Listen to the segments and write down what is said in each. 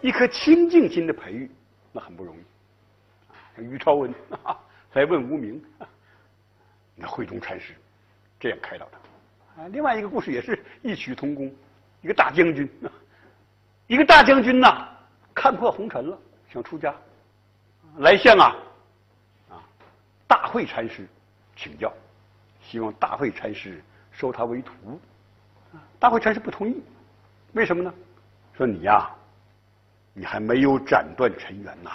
一颗清净心的培育，那很不容易。于超文 来问无名，那慧中禅师这样开导他。啊，另外一个故事也是异曲同工，一个大将军，一个大将军呐，看破红尘了，想出家，来向啊啊大慧禅师请教，希望大慧禅师收他为徒。大慧禅师不同意，为什么呢？说你呀。你还没有斩断尘缘呐，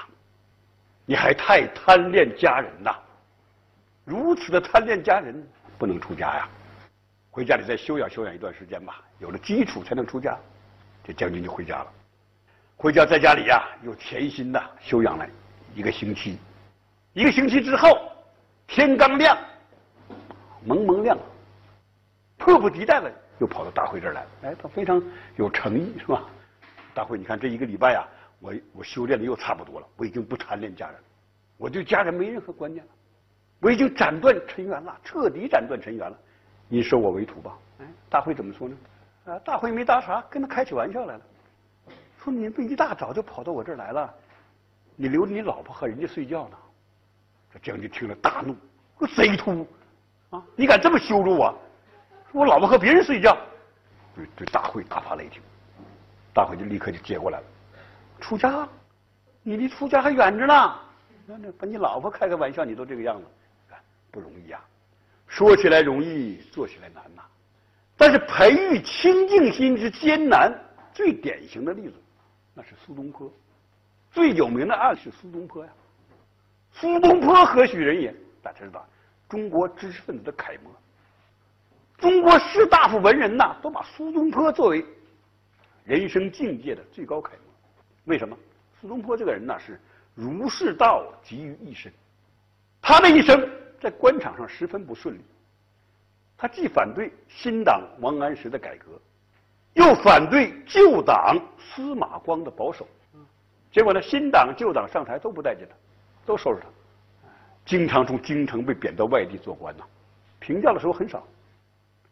你还太贪恋家人呐，如此的贪恋家人，不能出家呀，回家里再修养修养一段时间吧，有了基础才能出家。这将军就回家了，回家在家里呀，又潜心的修养了一个星期，一个星期之后，天刚亮，蒙蒙亮，迫不及待的又跑到大会这儿来，哎，他非常有诚意，是吧？大会，你看这一个礼拜呀，我我修炼的又差不多了，我已经不贪恋家人，我对家人没任何观念了，我已经斩断尘缘了，彻底斩断尘缘了，你收我为徒吧。哎，大会怎么说呢？啊，大会没搭啥，跟他开起玩笑来了，说你们一大早就跑到我这儿来了，你留着你老婆和人家睡觉呢。这将军听了大怒，说贼秃啊，你敢这么羞辱我？说我老婆和别人睡觉，对对，大会大发雷霆。大伙就立刻就接过来了，出家，你离出家还远着呢。那那把你老婆开个玩笑，你都这个样子，不容易啊。说起来容易，做起来难呐。但是培育清净心之艰难，最典型的例子，那是苏东坡。最有名的案是苏东坡呀。苏东坡何许人也？大家知道，中国知识分子的楷模。中国士大夫文人呐，都把苏东坡作为。人生境界的最高楷模，为什么？苏东坡这个人呢，是儒释道集于一身。他的一生在官场上十分不顺利。他既反对新党王安石的改革，又反对旧党司马光的保守。结果呢，新党旧党上台都不待见他，都收拾他。经常从京城被贬到外地做官呐，评教的时候很少，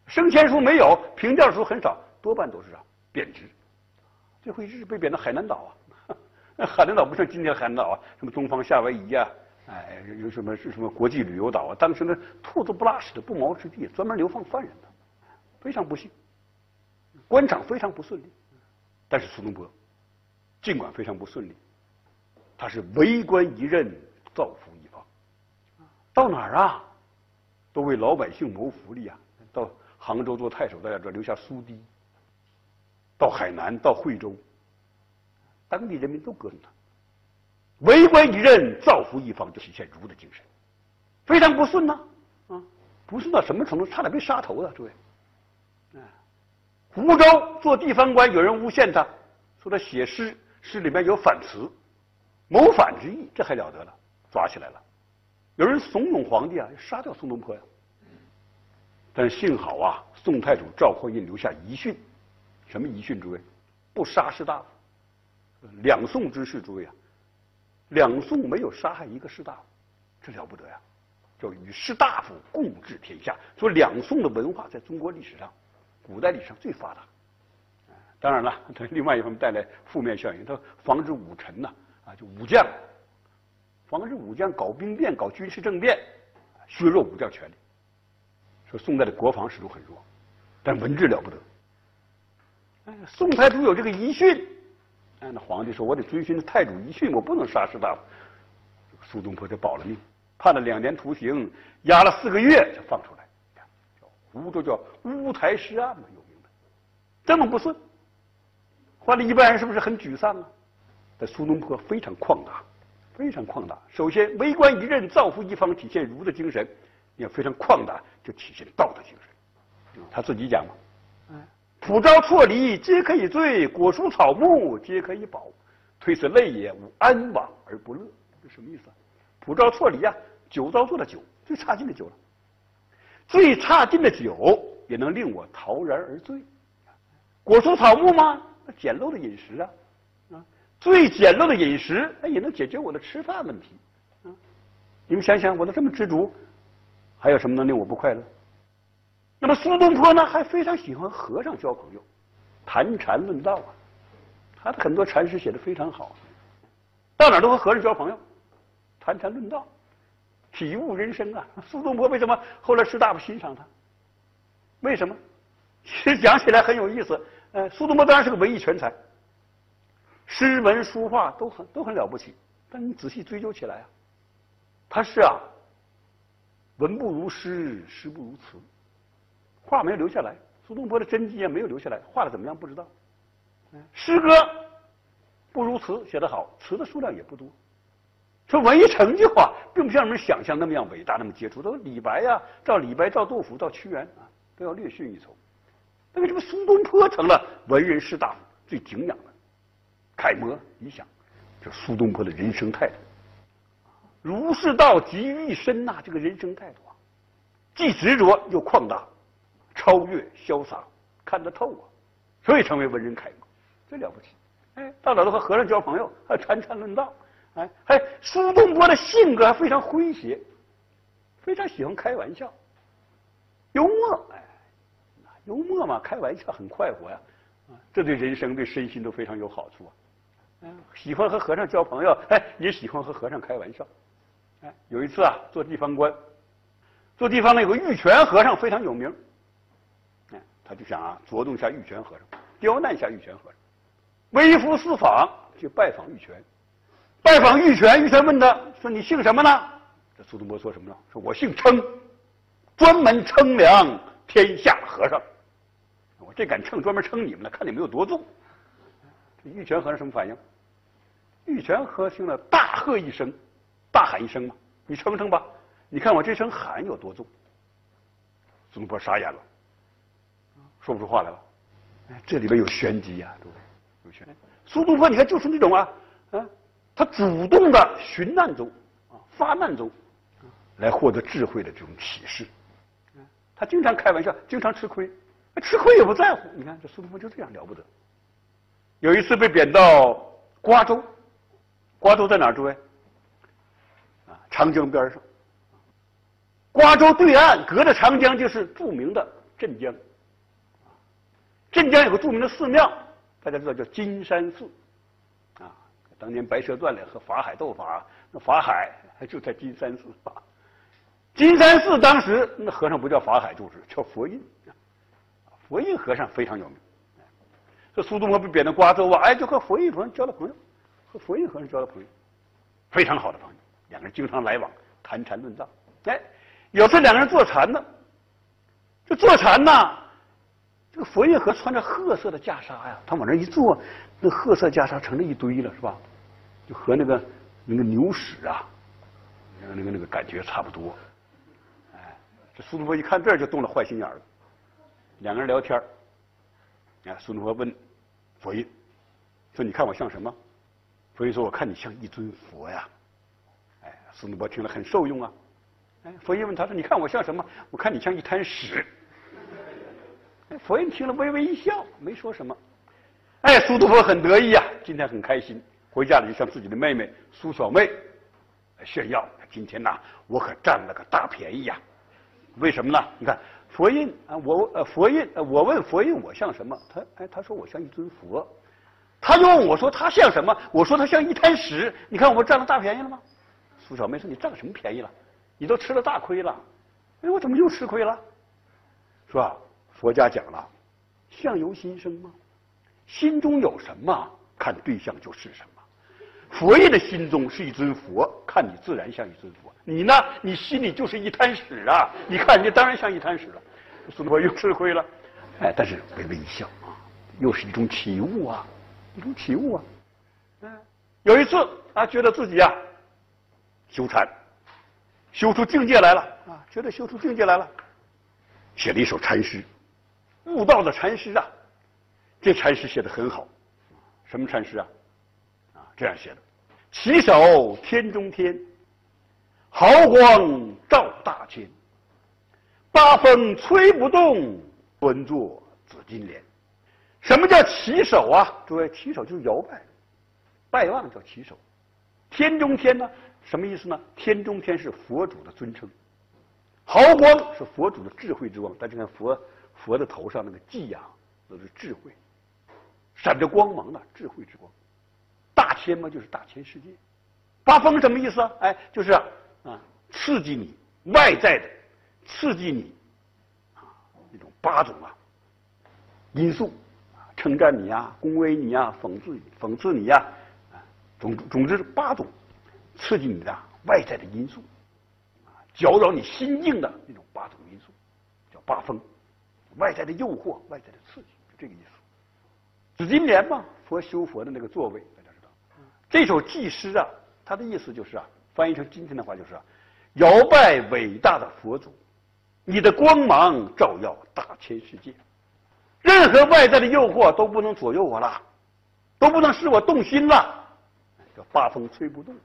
升迁书没有，评教的时候很少，多半都是啊贬值。最后一直被贬到海南岛啊，那 海南岛不像今天海南岛啊，什么东方夏威夷呀，哎，有什么是什么国际旅游岛啊？当时那兔子不拉屎的不毛之地，专门流放犯人的，非常不幸，官场非常不顺利。但是苏东坡尽管非常不顺利，他是为官一任，造福一方，到哪儿啊，都为老百姓谋福利啊。到杭州做太守，大家知道留下苏堤。到海南，到惠州，当地人民都歌颂他，为官一任，造福一方，就体现儒的精神。非常不顺呐，啊，不顺到什么程度？差点被杀头了，诸位。啊，湖州做地方官，有人诬陷他，说他写诗，诗里面有反词，谋反之意，这还了得了？抓起来了。有人怂恿皇帝啊，要杀掉苏东坡呀。但幸好啊，宋太祖赵匡胤留下遗训。什么遗训？诸位，不杀士大夫。两宋之事，诸位啊，两宋没有杀害一个士大夫，这了不得呀！叫与士大夫共治天下。说两宋的文化在中国历史上、古代历史上最发达。当然了，它 另外一方面带来负面效应，它防止武臣呐啊，就武将，防止武将搞兵变、搞军事政变，削弱武将权力。说宋代的国防始终很弱，但文治了不得。宋太祖有这个遗训，哎，那皇帝说：“我得遵循太祖遗训，我不能杀士大夫。”苏东坡就保了命，判了两年徒刑，押了四个月就放出来。叫湖州叫乌台诗案嘛，有名的。这么不顺，换了一般人是不是很沮丧啊？但苏东坡非常旷达，非常旷达。首先，为官一任，造福一方，体现儒的精神；要非常旷达，就体现道德精神。他自己讲嘛。普招错离，皆可以罪；果蔬草木，皆可以保。推此类也，吾安往而不乐。这什么意思啊？普招错离啊，酒糟做的酒，最差劲的酒了。最差劲的酒也能令我陶然而醉。果蔬草木吗？那简陋的饮食啊，啊，最简陋的饮食，那也能解决我的吃饭问题。啊，你们想想，我都这么知足，还有什么能令我不快乐？那么苏东坡呢，还非常喜欢和尚交朋友，谈禅论道啊，他的很多禅诗写的非常好，到哪都和和尚交朋友，谈禅论道，体悟人生啊。苏东坡为什么后来师大夫欣赏他？为什么？其实讲起来很有意思。呃，苏东坡当然是个文艺全才，诗文书画都很都很了不起。但你仔细追究起来啊，他是啊，文不如诗，诗不如词，画没有留下来。苏东坡的真迹也没有留下来，画的怎么样不知道。诗歌不如词写得好，词的数量也不多。说文艺成就啊，并不像人们想象那么样伟大，那么杰出。都李白呀，照李白，照杜甫，照屈原啊，都要略逊一筹。那为什么苏东坡成了文人士大夫最敬仰的楷模？你想，这苏东坡的人生态度，儒释道集于一身呐，这个人生态度啊，既执着又旷达，超越潇洒，看得透啊，所以成为文人楷模。最了不起，哎，到哪都和和尚交朋友，还谈禅论道，哎，还苏东坡的性格还非常诙谐，非常喜欢开玩笑，幽默，哎，幽默嘛，开玩笑很快活呀，啊，这对人生对身心都非常有好处啊，喜欢和和尚交朋友，哎，也喜欢和和尚开玩笑，哎，有一次啊，做地方官，做地方的有个玉泉和尚非常有名，他就想啊，着动一下玉泉和尚，刁难一下玉泉和尚。微服私访去拜访玉泉，拜访玉泉，玉泉问他说：“你姓什么呢？”这苏东坡说什么呢？说我姓称，专门称量天下和尚。我这杆秤，专门称你们的，看你们有多重。这玉泉和尚什么反应？玉泉和尚呢，大喝一声，大喊一声嘛：“你称称吧，你看我这声喊有多重。”苏东坡傻眼了，说不出话来了。哎，这里边有玄机呀，各位。苏东坡，你看就是那种啊，啊，他主动的寻难中啊，发难中，来获得智慧的这种启示。他经常开玩笑，经常吃亏，吃亏也不在乎。你看这苏东坡就这样了不得。有一次被贬到瓜州，瓜州在哪儿？诸位，啊，长江边上。瓜州对岸隔着长江就是著名的镇江，镇江有个著名的寺庙。大家知道叫金山寺，啊，当年《白蛇传》里和法海斗法，那法海就在金山寺。金山寺当时那和尚不叫法海，就是叫佛印，佛印和尚非常有名。这苏东坡被贬到瓜州啊，哎，就和佛印和尚交了朋友，和佛印和尚交了朋友，非常好的朋友，两个人经常来往，谈禅论道。哎，有次两个人坐禅呢，这坐禅呢。这个佛印和穿着褐色的袈裟呀，他往那一坐，那褐色袈裟成了一堆了，是吧？就和那个那个牛屎啊，那个那个那个感觉差不多。哎，这苏东坡一看这儿就动了坏心眼了。两个人聊天哎，苏东坡问佛印说：“你看我像什么？”佛印说：“我看你像一尊佛呀。”哎，苏东坡听了很受用啊。哎，佛印问他说：“你看我像什么？我看你像一滩屎。”佛印听了微微一笑，没说什么。哎，苏东坡很得意啊，今天很开心，回家里就向自己的妹妹苏小妹炫耀：今天呐，我可占了个大便宜呀！为什么呢？你看佛印啊，我呃佛印，我问佛印我像什么？他哎，他说我像一尊佛。他就问我说他像什么？我说他像一滩屎。你看我占了大便宜了吗？苏小妹说你占什么便宜了？你都吃了大亏了。哎，我怎么又吃亏了？是吧？佛家讲了，相由心生嘛，心中有什么，看对象就是什么。佛爷的心中是一尊佛，看你自然像一尊佛。你呢，你心里就是一滩屎啊！你看你当然像一滩屎了。苏东坡又吃亏了，哎，但是微微一笑啊，又是一种体悟啊，一种体悟啊。嗯，有一次啊，觉得自己啊修禅，修出境界来了啊，觉得修出境界来了，写了一首禅诗。悟道的禅师啊，这禅师写的很好，什么禅师啊？啊，这样写的：起手天中天，毫光照大千，八风吹不动，端坐紫金莲。什么叫起手啊？诸位，起手就是摇拜，拜望叫起手。天中天呢？什么意思呢？天中天是佛主的尊称，毫光是佛主的智慧之光。大家看佛。佛的头上那个髻呀，都是智慧。闪着光芒的智慧之光。大千嘛，就是大千世界。八风什么意思啊？哎，就是啊，刺激你外在的，刺激你啊，那种八种啊因素啊，称赞你啊，恭维你啊，讽刺讽刺你呀，啊，总总之是八种刺激你的外在的因素啊，搅扰你心境的那种八种因素，叫八风。外在的诱惑，外在的刺激，就这个意思。紫金莲嘛，佛修佛的那个座位，大家知道。这首祭诗啊，它的意思就是啊，翻译成今天的话就是啊，摇拜伟大的佛祖，你的光芒照耀大千世界，任何外在的诱惑都不能左右我了，都不能使我动心了。叫八风吹不动，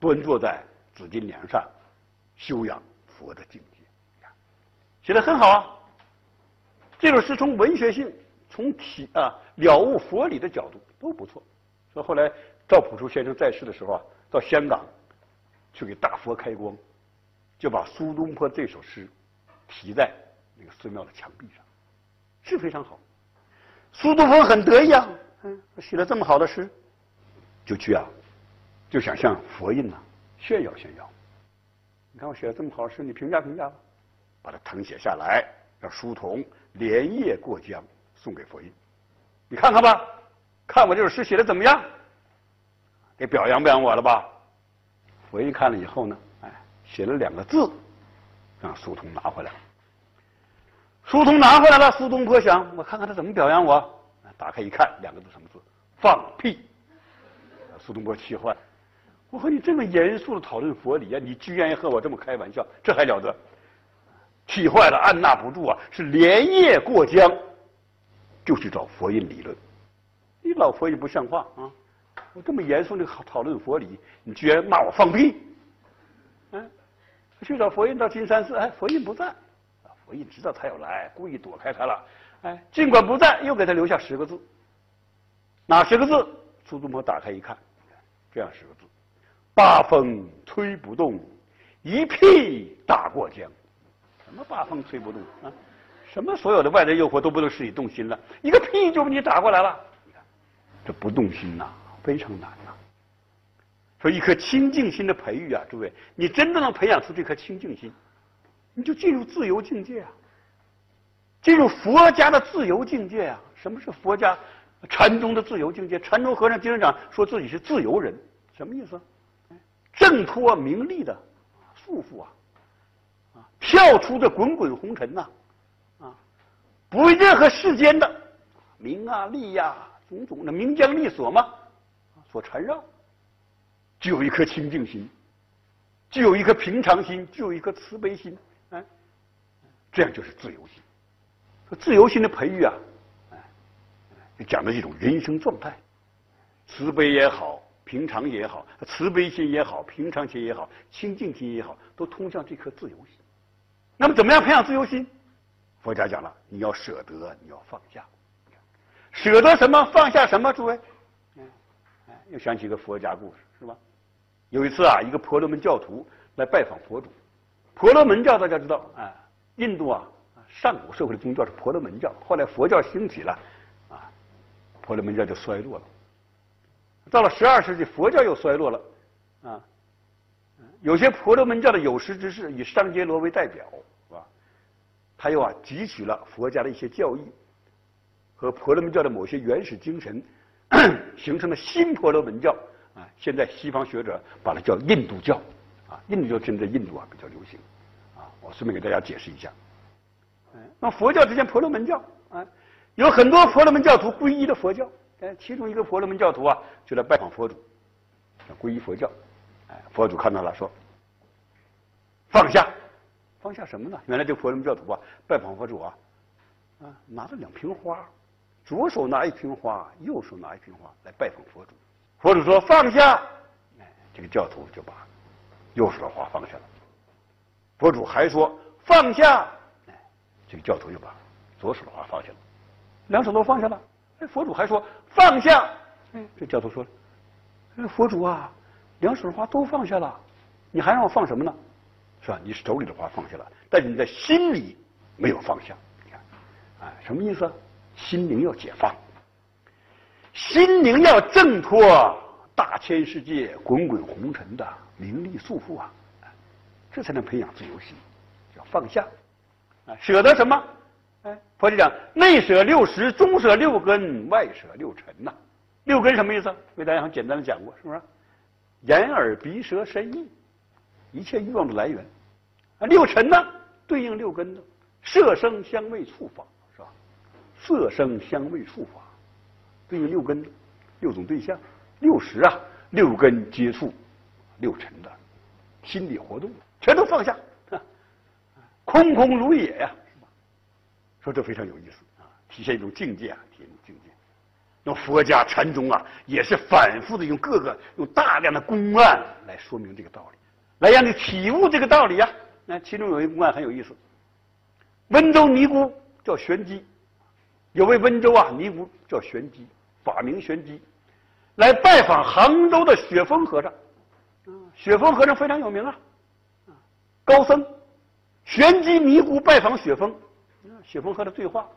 端坐在紫金莲上，修养佛的境界。写的很好啊。这首诗从文学性、从体啊了悟佛理的角度都不错。所以后来赵朴初先生在世的时候啊，到香港去给大佛开光，就把苏东坡这首诗题在那个寺庙的墙壁上，是非常好。苏东坡很得意啊，嗯，写了这么好的诗，就去啊，就想向佛印呐炫耀炫耀。你看我写了这么好的诗，你评价评价吧，把它誊写下来，让书童。连夜过江送给佛印，你看看吧，看我这首诗写的怎么样？给表扬表扬我了吧？佛印看了以后呢，哎，写了两个字，让苏童拿回来了。苏童拿回来了，苏东坡想，我看看他怎么表扬我。打开一看，两个字什么字？放屁！苏东坡气坏了，我和你这么严肃的讨论佛理啊，你居然和我这么开玩笑，这还了得？气坏了，按捺不住啊，是连夜过江，就去找佛印理论。你老佛印不像话啊！我这么严肃的讨论佛理，你居然骂我放屁？嗯，去找佛印到金山寺，哎，佛印不在。佛印知道他要来，故意躲开他了。哎，尽管不在，又给他留下十个字。哪十个字？苏东坡打开一看，这样十个字：八风吹不动，一屁打过江。什么八风吹不动啊？什么所有的外在诱惑都不能使你动心了？一个屁就把你打过来了。你看，这不动心呐，非常难呐。说一颗清净心的培育啊，诸位，你真的能培养出这颗清净心，你就进入自由境界啊，进入佛家的自由境界啊。什么是佛家禅宗的自由境界？禅宗和尚经常讲说自己是自由人，什么意思？挣脱名利的束缚啊。跳出这滚滚红尘呐，啊，不为任何世间的名啊利呀种种的名将利所嘛所缠绕，具有一颗清净心，具有一颗平常心，具有一颗慈悲心，哎，这样就是自由心。自由心的培育啊，哎，讲的一种人生状态，慈悲也好，平常也好，慈悲心也好，平常心也好，清净心也好，都通向这颗自由心。那么，怎么样培养自由心？佛家讲了，你要舍得，你要放下。舍得什么？放下什么？诸位，哎，又想起一个佛家故事，是吧？有一次啊，一个婆罗门教徒来拜访佛祖。婆罗门教大家知道，啊，印度啊，上古社会的宗教是婆罗门教。后来佛教兴起了，啊，婆罗门教就衰落了。到了十二世纪，佛教又衰落了，啊。有些婆罗门教的有识之士以商羯罗为代表，是吧？他又啊汲取了佛家的一些教义和婆罗门教的某些原始精神，形成了新婆罗门教啊。现在西方学者把它叫印度教啊。印度教现在印度啊比较流行啊。我顺便给大家解释一下。那佛教之间婆罗门教啊，有很多婆罗门教徒皈依的佛教。哎，其中一个婆罗门教徒啊就来拜访佛祖，皈依佛教。哎，佛祖看到了，说：“放下，放下什么呢？原来这婆罗门教徒啊，拜访佛祖啊，啊，拿着两瓶花，左手拿一瓶花，右手拿一瓶花来拜访佛祖。佛祖说放下，哎，这个教徒就把右手的花放下了。佛祖还说放下，哎，这个教徒就把左手的花放下了，两手都放下了。哎，佛祖还说放下，哎，这教徒说，哎，佛祖啊。”两手的花都放下了，你还让我放什么呢？是吧？你手里的花放下了，但是你在心里没有放下。你看，哎，什么意思？心灵要解放，心灵要挣脱大千世界滚滚红尘的名利束缚啊，这才能培养自由心，叫放下啊，舍得什么？哎，佛就讲内舍六识，中舍六根，外舍六尘呐。六根什么意思？为大家很简单的讲过，是不是？眼耳鼻舌身意，一切欲望的来源啊。六尘呢，对应六根的色声香味触法，是吧？色声香味触法对应六根的六种对象，六识啊，六根接触六尘的心理活动，全都放下，空空如也呀。说这非常有意思啊，体现一种境界啊，体现一种境界。那佛家禅宗啊，也是反复的用各个用大量的公案来说明这个道理，来让你体悟这个道理呀。那其中有一个公案很有意思，温州尼姑叫玄机，有位温州啊尼姑叫玄机，法名玄机，来拜访杭州的雪峰和尚。雪峰和尚非常有名啊，高僧。玄机尼姑拜访雪峰。雪峰和他对话，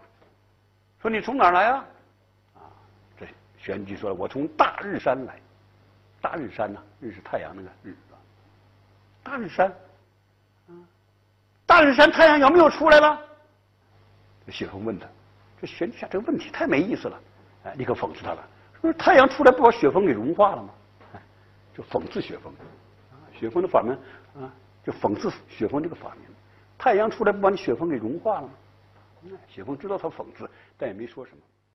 说：“你从哪儿来啊？”，玄机说：“我从大日山来。大日山呐，日是太阳那个日，大日山，大日山太阳有没有出来了？”雪峰问他：“这玄机这个问题太没意思了。”哎，立刻讽刺他了：“说太阳出来不把雪峰给融化了吗？”哎 就讽刺雪峰，啊，雪峰的法门啊，就讽刺雪峰这个法门。太阳出来不把你雪峰给融化了吗？雪峰知道他讽刺，但也没说什么。